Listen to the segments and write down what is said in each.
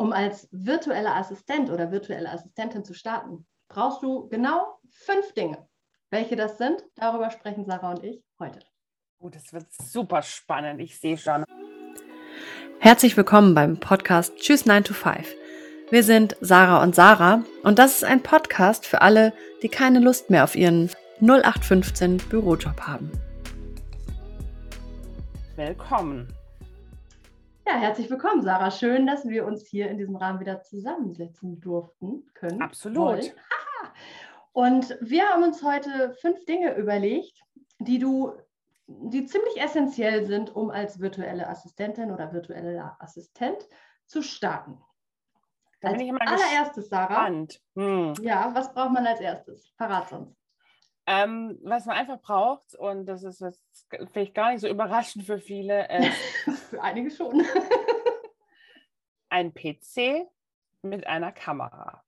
Um als virtueller Assistent oder virtuelle Assistentin zu starten, brauchst du genau fünf Dinge. Welche das sind, darüber sprechen Sarah und ich heute. Oh, das wird super spannend. Ich sehe schon. Herzlich willkommen beim Podcast Tschüss 9 to 5. Wir sind Sarah und Sarah und das ist ein Podcast für alle, die keine Lust mehr auf ihren 0815 Bürojob haben. Willkommen. Ja, herzlich willkommen, Sarah. Schön, dass wir uns hier in diesem Rahmen wieder zusammensetzen durften können. Absolut. Und wir haben uns heute fünf Dinge überlegt, die du, die ziemlich essentiell sind, um als virtuelle Assistentin oder virtueller Assistent zu starten. Da als allererstes, Sarah. Hm. Ja, was braucht man als erstes? Verrat uns. Ähm, was man einfach braucht, und das ist jetzt vielleicht gar nicht so überraschend für viele, ist Für einige schon. ein PC mit einer Kamera.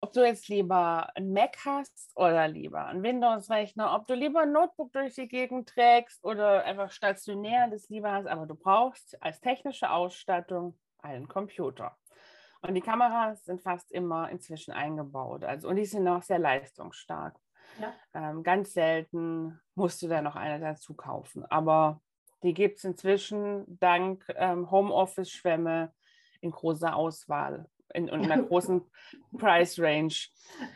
Ob du jetzt lieber ein Mac hast oder lieber einen Windows-Rechner, ob du lieber ein Notebook durch die Gegend trägst oder einfach stationär das lieber hast, aber du brauchst als technische Ausstattung einen Computer. Und die Kameras sind fast immer inzwischen eingebaut. Also, und die sind auch sehr leistungsstark. Ja. Ähm, ganz selten musst du da noch eine dazu kaufen. Aber die gibt es inzwischen dank ähm, Homeoffice-Schwämme in großer Auswahl in, in einer großen Price Range.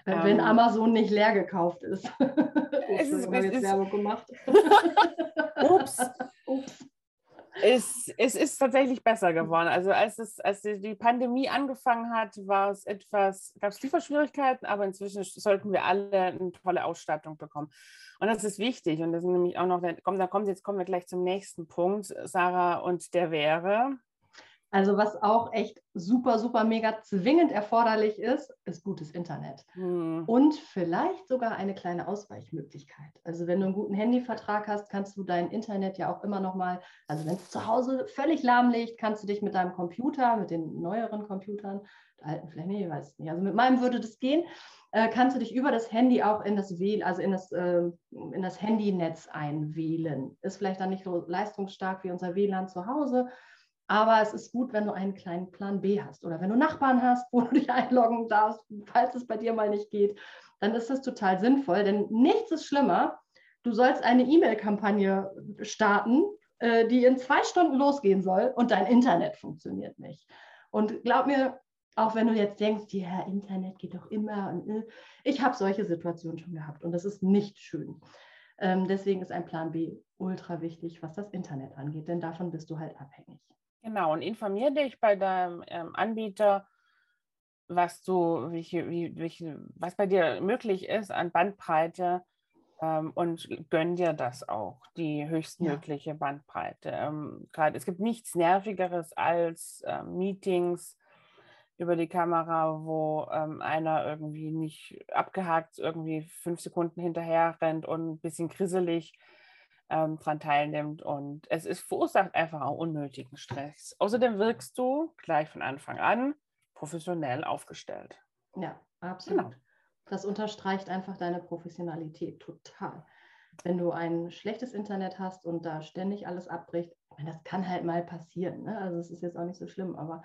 Wenn Ähm, Amazon nicht leer gekauft ist. Es Ups, ist- haben wir es jetzt ist- Werbung gemacht. Ups. Ups. Es, es ist tatsächlich besser geworden. Also als, es, als die, Pandemie angefangen hat, war es etwas, gab es Lieferschwierigkeiten, aber inzwischen sollten wir alle eine tolle Ausstattung bekommen. Und das ist wichtig. Und das ist nämlich auch noch, der- komm, da kommt, jetzt kommen wir gleich zum nächsten Punkt, Sarah, und der wäre. Also was auch echt super, super mega zwingend erforderlich ist, ist gutes Internet. Hm, Und vielleicht sogar eine kleine Ausweichmöglichkeit. Also wenn du einen guten Handyvertrag hast, kannst du dein Internet ja auch immer noch mal, also wenn es zu Hause völlig lahm liegt, kannst du dich mit deinem Computer, mit den neueren Computern, der alten vielleicht nicht, ich weiß es nicht, also mit meinem würde das gehen, äh, kannst du dich über das Handy auch in das WLAN, also in das, äh, in das Handynetz einwählen. Ist vielleicht dann nicht so leistungsstark wie unser WLAN zu Hause, aber es ist gut, wenn du einen kleinen Plan B hast oder wenn du Nachbarn hast, wo du dich einloggen darfst, falls es bei dir mal nicht geht, dann ist das total sinnvoll, denn nichts ist schlimmer. Du sollst eine E-Mail-Kampagne starten, äh, die in zwei Stunden losgehen soll und dein Internet funktioniert nicht. Und glaub mir, auch wenn du jetzt denkst, ja, Internet geht doch immer und äh, ich habe solche Situationen schon gehabt und das ist nicht schön. Ähm, deswegen ist ein Plan B ultra wichtig, was das Internet angeht, denn davon bist du halt abhängig. Genau, und informiere dich bei deinem ähm, Anbieter, was du, welche, wie, welche, was bei dir möglich ist an Bandbreite ähm, und gönn dir das auch, die höchstmögliche Bandbreite. Ähm, Gerade es gibt nichts Nervigeres als ähm, Meetings über die Kamera, wo ähm, einer irgendwie nicht abgehakt irgendwie fünf Sekunden hinterher rennt und ein bisschen grisselig ähm, dran teilnimmt. Und es ist, verursacht einfach auch unnötigen Stress. Außerdem wirkst du gleich von Anfang an professionell aufgestellt. Ja, absolut. Genau. Das unterstreicht einfach deine Professionalität total. Wenn du ein schlechtes Internet hast und da ständig alles abbricht, ich meine, das kann halt mal passieren. Ne? Also es ist jetzt auch nicht so schlimm, aber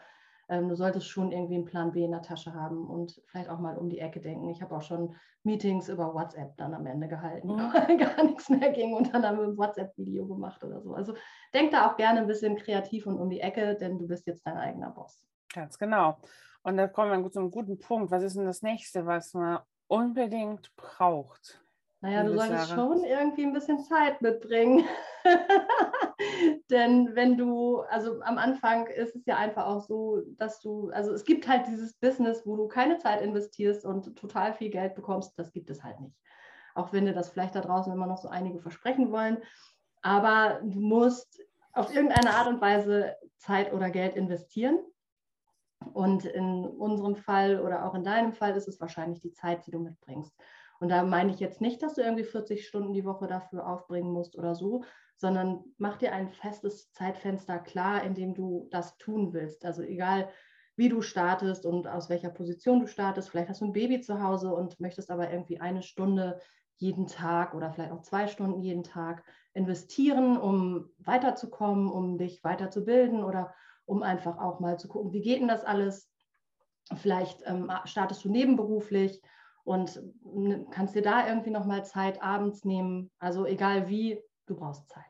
ähm, du solltest schon irgendwie einen Plan B in der Tasche haben und vielleicht auch mal um die Ecke denken. Ich habe auch schon Meetings über WhatsApp dann am Ende gehalten, Mhm. weil gar nichts mehr ging und dann haben wir ein WhatsApp-Video gemacht oder so. Also denk da auch gerne ein bisschen kreativ und um die Ecke, denn du bist jetzt dein eigener Boss. Ganz genau. Und da kommen wir zu einem guten Punkt. Was ist denn das nächste, was man unbedingt braucht? Naja, du solltest schon irgendwie ein bisschen Zeit mitbringen. Denn wenn du, also am Anfang ist es ja einfach auch so, dass du, also es gibt halt dieses Business, wo du keine Zeit investierst und total viel Geld bekommst, das gibt es halt nicht. Auch wenn dir das vielleicht da draußen immer noch so einige versprechen wollen. Aber du musst auf irgendeine Art und Weise Zeit oder Geld investieren. Und in unserem Fall oder auch in deinem Fall ist es wahrscheinlich die Zeit, die du mitbringst. Und da meine ich jetzt nicht, dass du irgendwie 40 Stunden die Woche dafür aufbringen musst oder so, sondern mach dir ein festes Zeitfenster klar, in dem du das tun willst. Also egal, wie du startest und aus welcher Position du startest. Vielleicht hast du ein Baby zu Hause und möchtest aber irgendwie eine Stunde jeden Tag oder vielleicht auch zwei Stunden jeden Tag investieren, um weiterzukommen, um dich weiterzubilden oder um einfach auch mal zu gucken, wie geht denn das alles? Vielleicht ähm, startest du nebenberuflich und kannst dir da irgendwie nochmal Zeit abends nehmen. Also egal wie, du brauchst Zeit.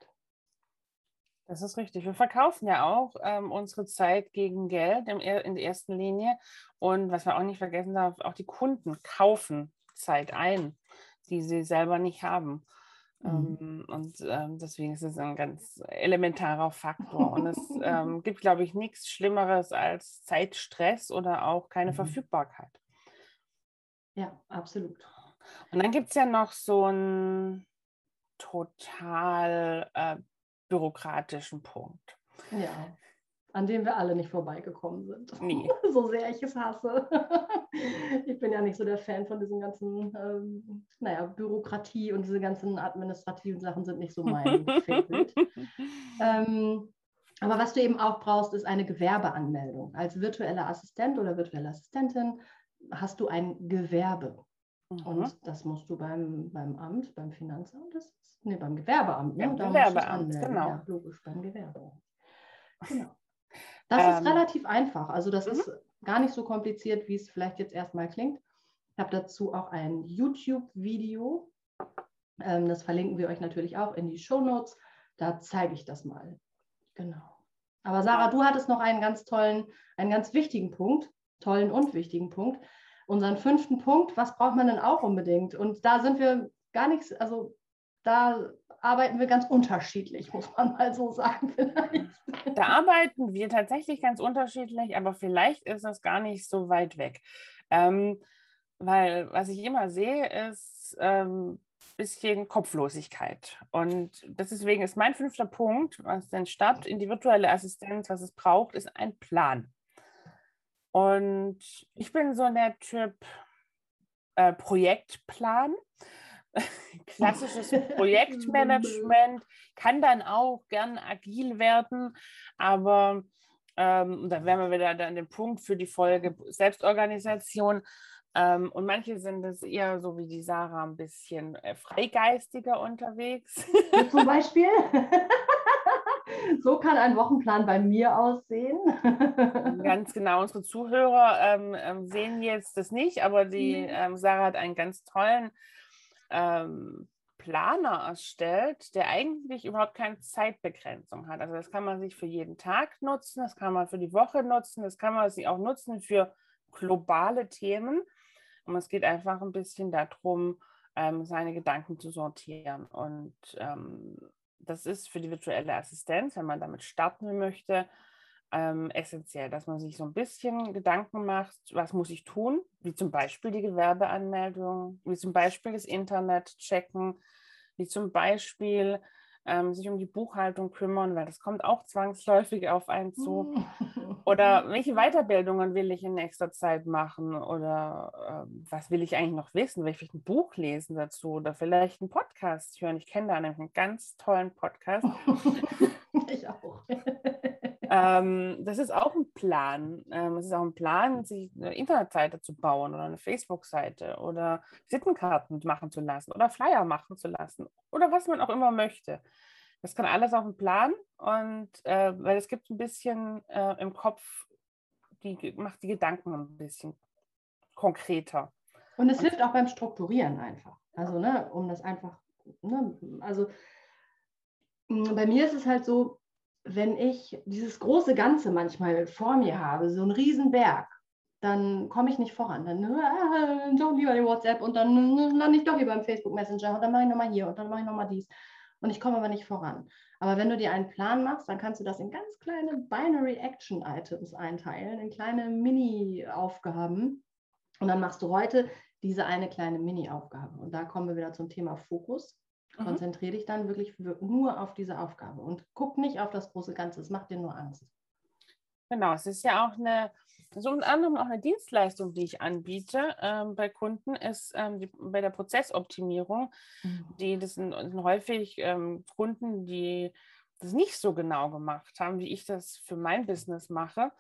Das ist richtig. Wir verkaufen ja auch ähm, unsere Zeit gegen Geld im, in der ersten Linie. Und was man auch nicht vergessen darf, auch die Kunden kaufen Zeit ein, die sie selber nicht haben. Mhm. Ähm, und ähm, deswegen ist es ein ganz elementarer Faktor. Und es ähm, gibt, glaube ich, nichts Schlimmeres als Zeitstress oder auch keine mhm. Verfügbarkeit. Ja, absolut. Und dann gibt es ja noch so einen total äh, bürokratischen Punkt. Ja, an dem wir alle nicht vorbeigekommen sind. Nee. so sehr ich es hasse. ich bin ja nicht so der Fan von diesen ganzen, ähm, naja, Bürokratie und diese ganzen administrativen Sachen sind nicht so mein Favorit. ähm, aber was du eben auch brauchst, ist eine Gewerbeanmeldung. Als virtueller Assistent oder virtuelle Assistentin hast du ein Gewerbe. Mhm. Und das musst du beim, beim Amt, beim Finanzamt, das ist, nee, beim Gewerbeamt. Ne? Ja, Gewerbeamt, genau. Ja, logisch, beim Gewerbe. Genau. Das ähm, ist relativ einfach. Also das mhm. ist gar nicht so kompliziert, wie es vielleicht jetzt erstmal klingt. Ich habe dazu auch ein YouTube-Video. Ähm, das verlinken wir euch natürlich auch in die Show Notes. Da zeige ich das mal. Genau. Aber Sarah, du hattest noch einen ganz tollen, einen ganz wichtigen Punkt, tollen und wichtigen Punkt. Unseren fünften Punkt, was braucht man denn auch unbedingt? Und da sind wir gar nichts, also da arbeiten wir ganz unterschiedlich, muss man mal so sagen. Vielleicht. Da arbeiten wir tatsächlich ganz unterschiedlich, aber vielleicht ist das gar nicht so weit weg. Ähm, weil was ich immer sehe, ist ähm, bisschen Kopflosigkeit. Und deswegen ist mein fünfter Punkt, was den Start in die virtuelle Assistenz, was es braucht, ist ein Plan. Und ich bin so der Typ äh, Projektplan. klassisches Projektmanagement, kann dann auch gern agil werden, aber ähm, da wären wir wieder an dem Punkt für die Folge Selbstorganisation. Ähm, und manche sind es eher so wie die Sarah ein bisschen äh, freigeistiger unterwegs. Zum Beispiel? so kann ein Wochenplan bei mir aussehen. ganz genau, unsere Zuhörer ähm, ähm, sehen jetzt das nicht, aber die ähm, Sarah hat einen ganz tollen ähm, Planer erstellt, der eigentlich überhaupt keine Zeitbegrenzung hat. Also das kann man sich für jeden Tag nutzen, das kann man für die Woche nutzen, das kann man sich auch nutzen für globale Themen. Und es geht einfach ein bisschen darum, ähm, seine Gedanken zu sortieren. Und ähm, das ist für die virtuelle Assistenz, wenn man damit starten möchte, ähm, essentiell, dass man sich so ein bisschen Gedanken macht, was muss ich tun, wie zum Beispiel die Gewerbeanmeldung, wie zum Beispiel das Internet checken, wie zum Beispiel ähm, sich um die Buchhaltung kümmern, weil das kommt auch zwangsläufig auf einen zu. Oder welche Weiterbildungen will ich in nächster Zeit machen? Oder ähm, was will ich eigentlich noch wissen? Will ich vielleicht ein Buch lesen dazu oder vielleicht einen Podcast hören? Ich kenne da einen ganz tollen Podcast. ich auch. Ähm, das ist auch ein Plan. Ähm, es ist auch ein Plan, sich eine Internetseite zu bauen oder eine Facebook-Seite oder Visitenkarten machen zu lassen oder Flyer machen zu lassen oder was man auch immer möchte. Das kann alles auf dem Plan und äh, weil es gibt ein bisschen äh, im Kopf, die macht die Gedanken ein bisschen konkreter. Und es hilft auch beim Strukturieren einfach. Also, ne, um das einfach, ne, also bei mir ist es halt so, wenn ich dieses große Ganze manchmal vor mir habe, so einen riesen Berg, dann komme ich nicht voran. Dann äh, doch lieber die WhatsApp und dann lande ich doch lieber im Facebook Messenger und dann mache ich nochmal hier und dann mache ich nochmal dies. Und ich komme aber nicht voran. Aber wenn du dir einen Plan machst, dann kannst du das in ganz kleine Binary Action Items einteilen, in kleine Mini-Aufgaben. Und dann machst du heute diese eine kleine Mini-Aufgabe. Und da kommen wir wieder zum Thema Fokus. Mhm. Konzentriere dich dann wirklich nur auf diese Aufgabe und guck nicht auf das große Ganze. Es macht dir nur Angst. Genau, es ist ja auch eine, so unter anderem auch eine Dienstleistung, die ich anbiete ähm, bei Kunden, ist ähm, die, bei der Prozessoptimierung. Mhm. Die, das sind, sind häufig ähm, Kunden, die das nicht so genau gemacht haben, wie ich das für mein Business mache.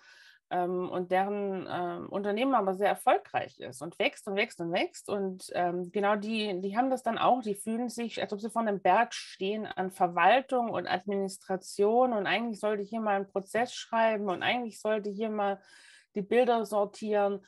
Ähm, und deren ähm, Unternehmen aber sehr erfolgreich ist und wächst und wächst und wächst. Und ähm, genau die, die haben das dann auch, die fühlen sich, als ob sie vor einem Berg stehen an Verwaltung und Administration und eigentlich sollte hier mal einen Prozess schreiben und eigentlich sollte hier mal die Bilder sortieren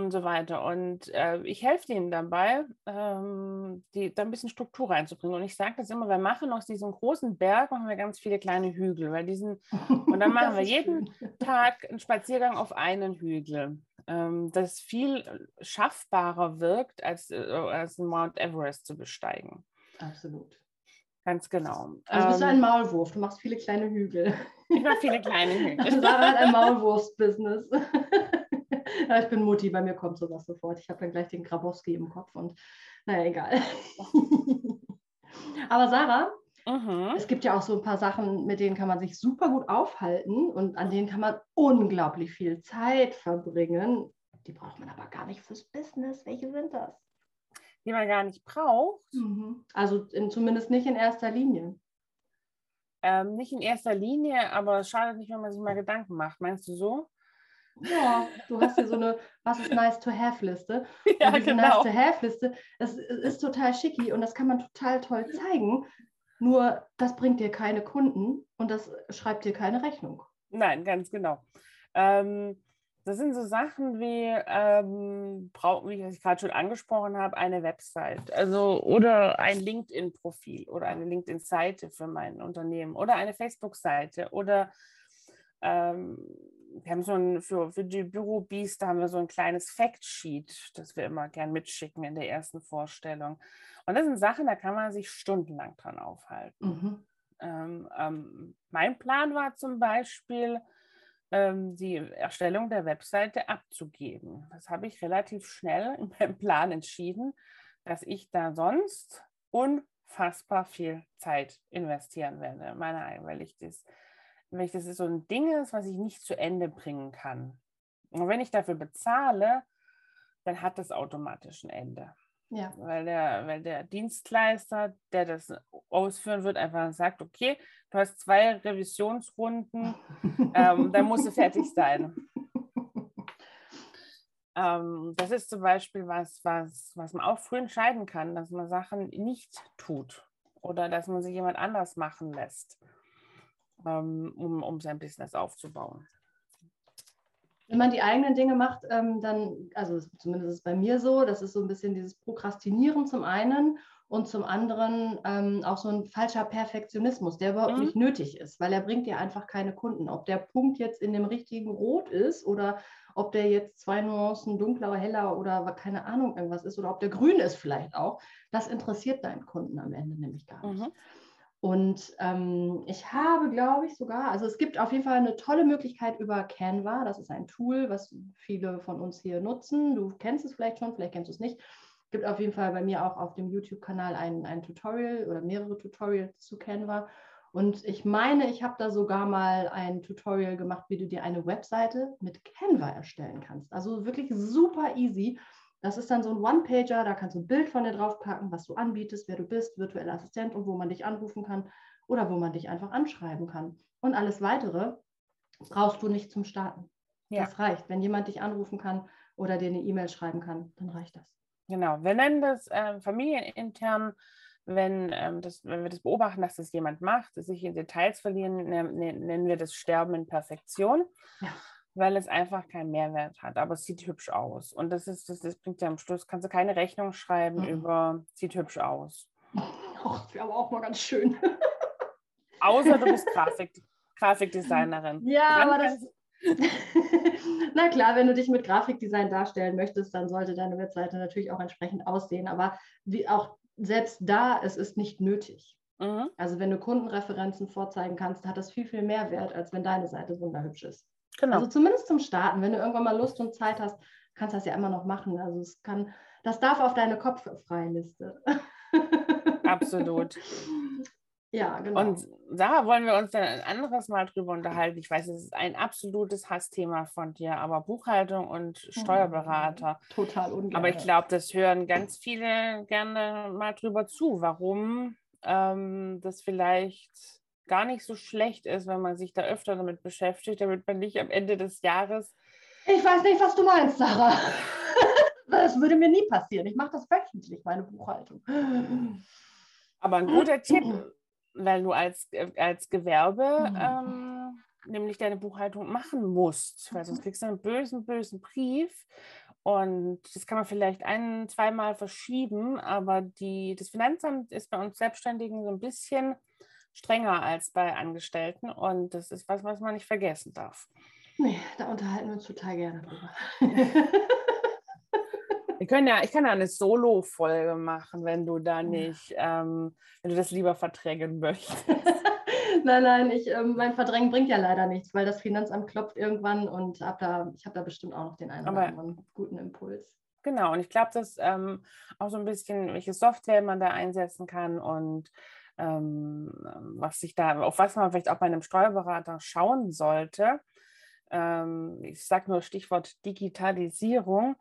und so weiter. Und äh, ich helfe denen dabei, ähm, die, da ein bisschen Struktur reinzubringen. Und ich sage das immer, wir machen aus diesem großen Berg machen wir ganz viele kleine Hügel, weil diesen, und dann machen wir jeden schön. Tag einen Spaziergang auf einen Hügel. Ähm, das viel schaffbarer wirkt, als, äh, als Mount Everest zu besteigen. Absolut. Ganz genau. Also bist du ein ähm, Maulwurf, du machst viele kleine Hügel. Ich mache viele kleine Hügel. Sarah hat ein Maulwurfsbusiness ja, ich bin Mutti, bei mir kommt sowas sofort. Ich habe dann gleich den Grabowski im Kopf und naja, egal. Aber Sarah, mhm. es gibt ja auch so ein paar Sachen, mit denen kann man sich super gut aufhalten und an denen kann man unglaublich viel Zeit verbringen. Die braucht man aber gar nicht fürs Business. Welche sind das? Die man gar nicht braucht. Mhm. Also in, zumindest nicht in erster Linie. Ähm, nicht in erster Linie, aber es schadet nicht, wenn man sich mal Gedanken macht. Meinst du so? Ja, du hast hier so eine Was ist nice to have Liste. Ja, diese genau. nice to have Liste, das ist total schicki und das kann man total toll zeigen. Nur das bringt dir keine Kunden und das schreibt dir keine Rechnung. Nein, ganz genau. Ähm, das sind so Sachen wie, ähm, wie ich gerade schon angesprochen habe, eine Website, also oder ein LinkedIn-Profil oder eine LinkedIn-Seite für mein Unternehmen oder eine Facebook-Seite oder ähm, wir haben so ein, für, für die Büro-Bees, da haben wir so ein kleines Factsheet, das wir immer gern mitschicken in der ersten Vorstellung. Und das sind Sachen, da kann man sich stundenlang dran aufhalten. Mhm. Ähm, ähm, mein Plan war zum Beispiel, ähm, die Erstellung der Webseite abzugeben. Das habe ich relativ schnell in meinem Plan entschieden, dass ich da sonst unfassbar viel Zeit investieren werde, meine, weil ich das wenn ich das so ein Ding ist, was ich nicht zu Ende bringen kann. Und wenn ich dafür bezahle, dann hat das automatisch ein Ende. Ja. Weil, der, weil der Dienstleister, der das ausführen wird, einfach sagt, okay, du hast zwei Revisionsrunden, ähm, dann musst du fertig sein. Ähm, das ist zum Beispiel was, was, was man auch früh entscheiden kann, dass man Sachen nicht tut oder dass man sich jemand anders machen lässt. Ähm, um, um sein Business aufzubauen. Wenn man die eigenen Dinge macht, ähm, dann, also zumindest ist es bei mir so, das ist so ein bisschen dieses Prokrastinieren zum einen und zum anderen ähm, auch so ein falscher Perfektionismus, der überhaupt mhm. nicht nötig ist, weil er bringt dir einfach keine Kunden. Ob der Punkt jetzt in dem richtigen Rot ist oder ob der jetzt zwei Nuancen dunkler, heller oder keine Ahnung irgendwas ist oder ob der grün ist vielleicht auch, das interessiert deinen Kunden am Ende nämlich gar nicht. Mhm. Und ähm, ich habe, glaube ich, sogar, also es gibt auf jeden Fall eine tolle Möglichkeit über Canva. Das ist ein Tool, was viele von uns hier nutzen. Du kennst es vielleicht schon, vielleicht kennst du es nicht. Es gibt auf jeden Fall bei mir auch auf dem YouTube-Kanal ein, ein Tutorial oder mehrere Tutorials zu Canva. Und ich meine, ich habe da sogar mal ein Tutorial gemacht, wie du dir eine Webseite mit Canva erstellen kannst. Also wirklich super easy. Das ist dann so ein One-Pager, da kannst du ein Bild von dir draufpacken, was du anbietest, wer du bist, virtueller Assistent und wo man dich anrufen kann oder wo man dich einfach anschreiben kann. Und alles weitere brauchst du nicht zum Starten. Ja. Das reicht. Wenn jemand dich anrufen kann oder dir eine E-Mail schreiben kann, dann reicht das. Genau. Wir nennen das äh, familienintern, wenn, ähm, das, wenn wir das beobachten, dass das jemand macht, sich in Details verlieren, nennen wir das Sterben in Perfektion. Ja weil es einfach keinen Mehrwert hat. Aber es sieht hübsch aus. Und das ist, das, das bringt ja am Schluss, kannst du keine Rechnung schreiben mhm. über sieht hübsch aus. Ach, das wäre aber auch mal ganz schön. Außer du bist Grafik, Grafikdesignerin. Ja, dann aber das. Na klar, wenn du dich mit Grafikdesign darstellen möchtest, dann sollte deine Webseite natürlich auch entsprechend aussehen. Aber wie auch selbst da, es ist nicht nötig. Mhm. Also wenn du Kundenreferenzen vorzeigen kannst, hat das viel, viel mehr Wert, als wenn deine Seite wunderhübsch ist. Genau. Also zumindest zum Starten. Wenn du irgendwann mal Lust und Zeit hast, kannst du das ja immer noch machen. Also es kann, das darf auf deine kopffreie Liste. Absolut. Ja, genau. Und da wollen wir uns dann ein anderes Mal drüber unterhalten. Ich weiß, es ist ein absolutes Hassthema von dir, aber Buchhaltung und Steuerberater. Total ungern. Aber ich glaube, das hören ganz viele gerne mal drüber zu, warum ähm, das vielleicht gar nicht so schlecht ist, wenn man sich da öfter damit beschäftigt, damit man nicht am Ende des Jahres. Ich weiß nicht, was du meinst, Sarah. Das würde mir nie passieren. Ich mache das wöchentlich, meine Buchhaltung. Aber ein guter Tipp, weil du als, als Gewerbe ähm, nämlich deine Buchhaltung machen musst, weil sonst kriegst du einen bösen, bösen Brief. Und das kann man vielleicht ein, zweimal verschieben, aber die, das Finanzamt ist bei uns Selbstständigen so ein bisschen strenger als bei Angestellten und das ist was, was man nicht vergessen darf. Nee, da unterhalten wir uns total gerne drüber. Wir können ja, ich kann ja eine Solo-Folge machen, wenn du da nicht, ähm, wenn du das lieber verdrängen möchtest. nein, nein, ich, ähm, mein Verdrängen bringt ja leider nichts, weil das Finanzamt klopft irgendwann und hab da, ich habe da bestimmt auch noch den einen oder anderen guten Impuls. Genau, und ich glaube, dass ähm, auch so ein bisschen, welche Software man da einsetzen kann und was sich da, auf was man vielleicht auch bei einem Steuerberater schauen sollte. Ähm, ich sage nur Stichwort Digitalisierung.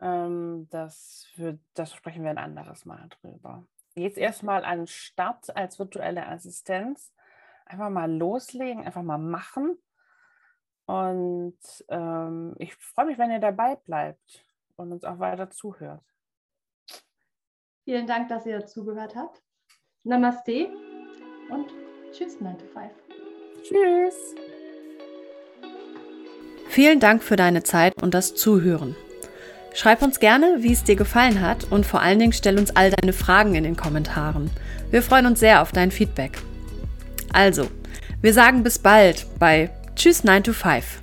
Ähm, das, für, das sprechen wir ein anderes Mal drüber. Jetzt erstmal an Start als virtuelle Assistenz. Einfach mal loslegen, einfach mal machen. Und ähm, ich freue mich, wenn ihr dabei bleibt und uns auch weiter zuhört. Vielen Dank, dass ihr zugehört habt. Namaste und tschüss 9 to 5. Tschüss. Vielen Dank für deine Zeit und das Zuhören. Schreib uns gerne, wie es dir gefallen hat und vor allen Dingen stell uns all deine Fragen in den Kommentaren. Wir freuen uns sehr auf dein Feedback. Also, wir sagen bis bald bei Tschüss 9 to 5.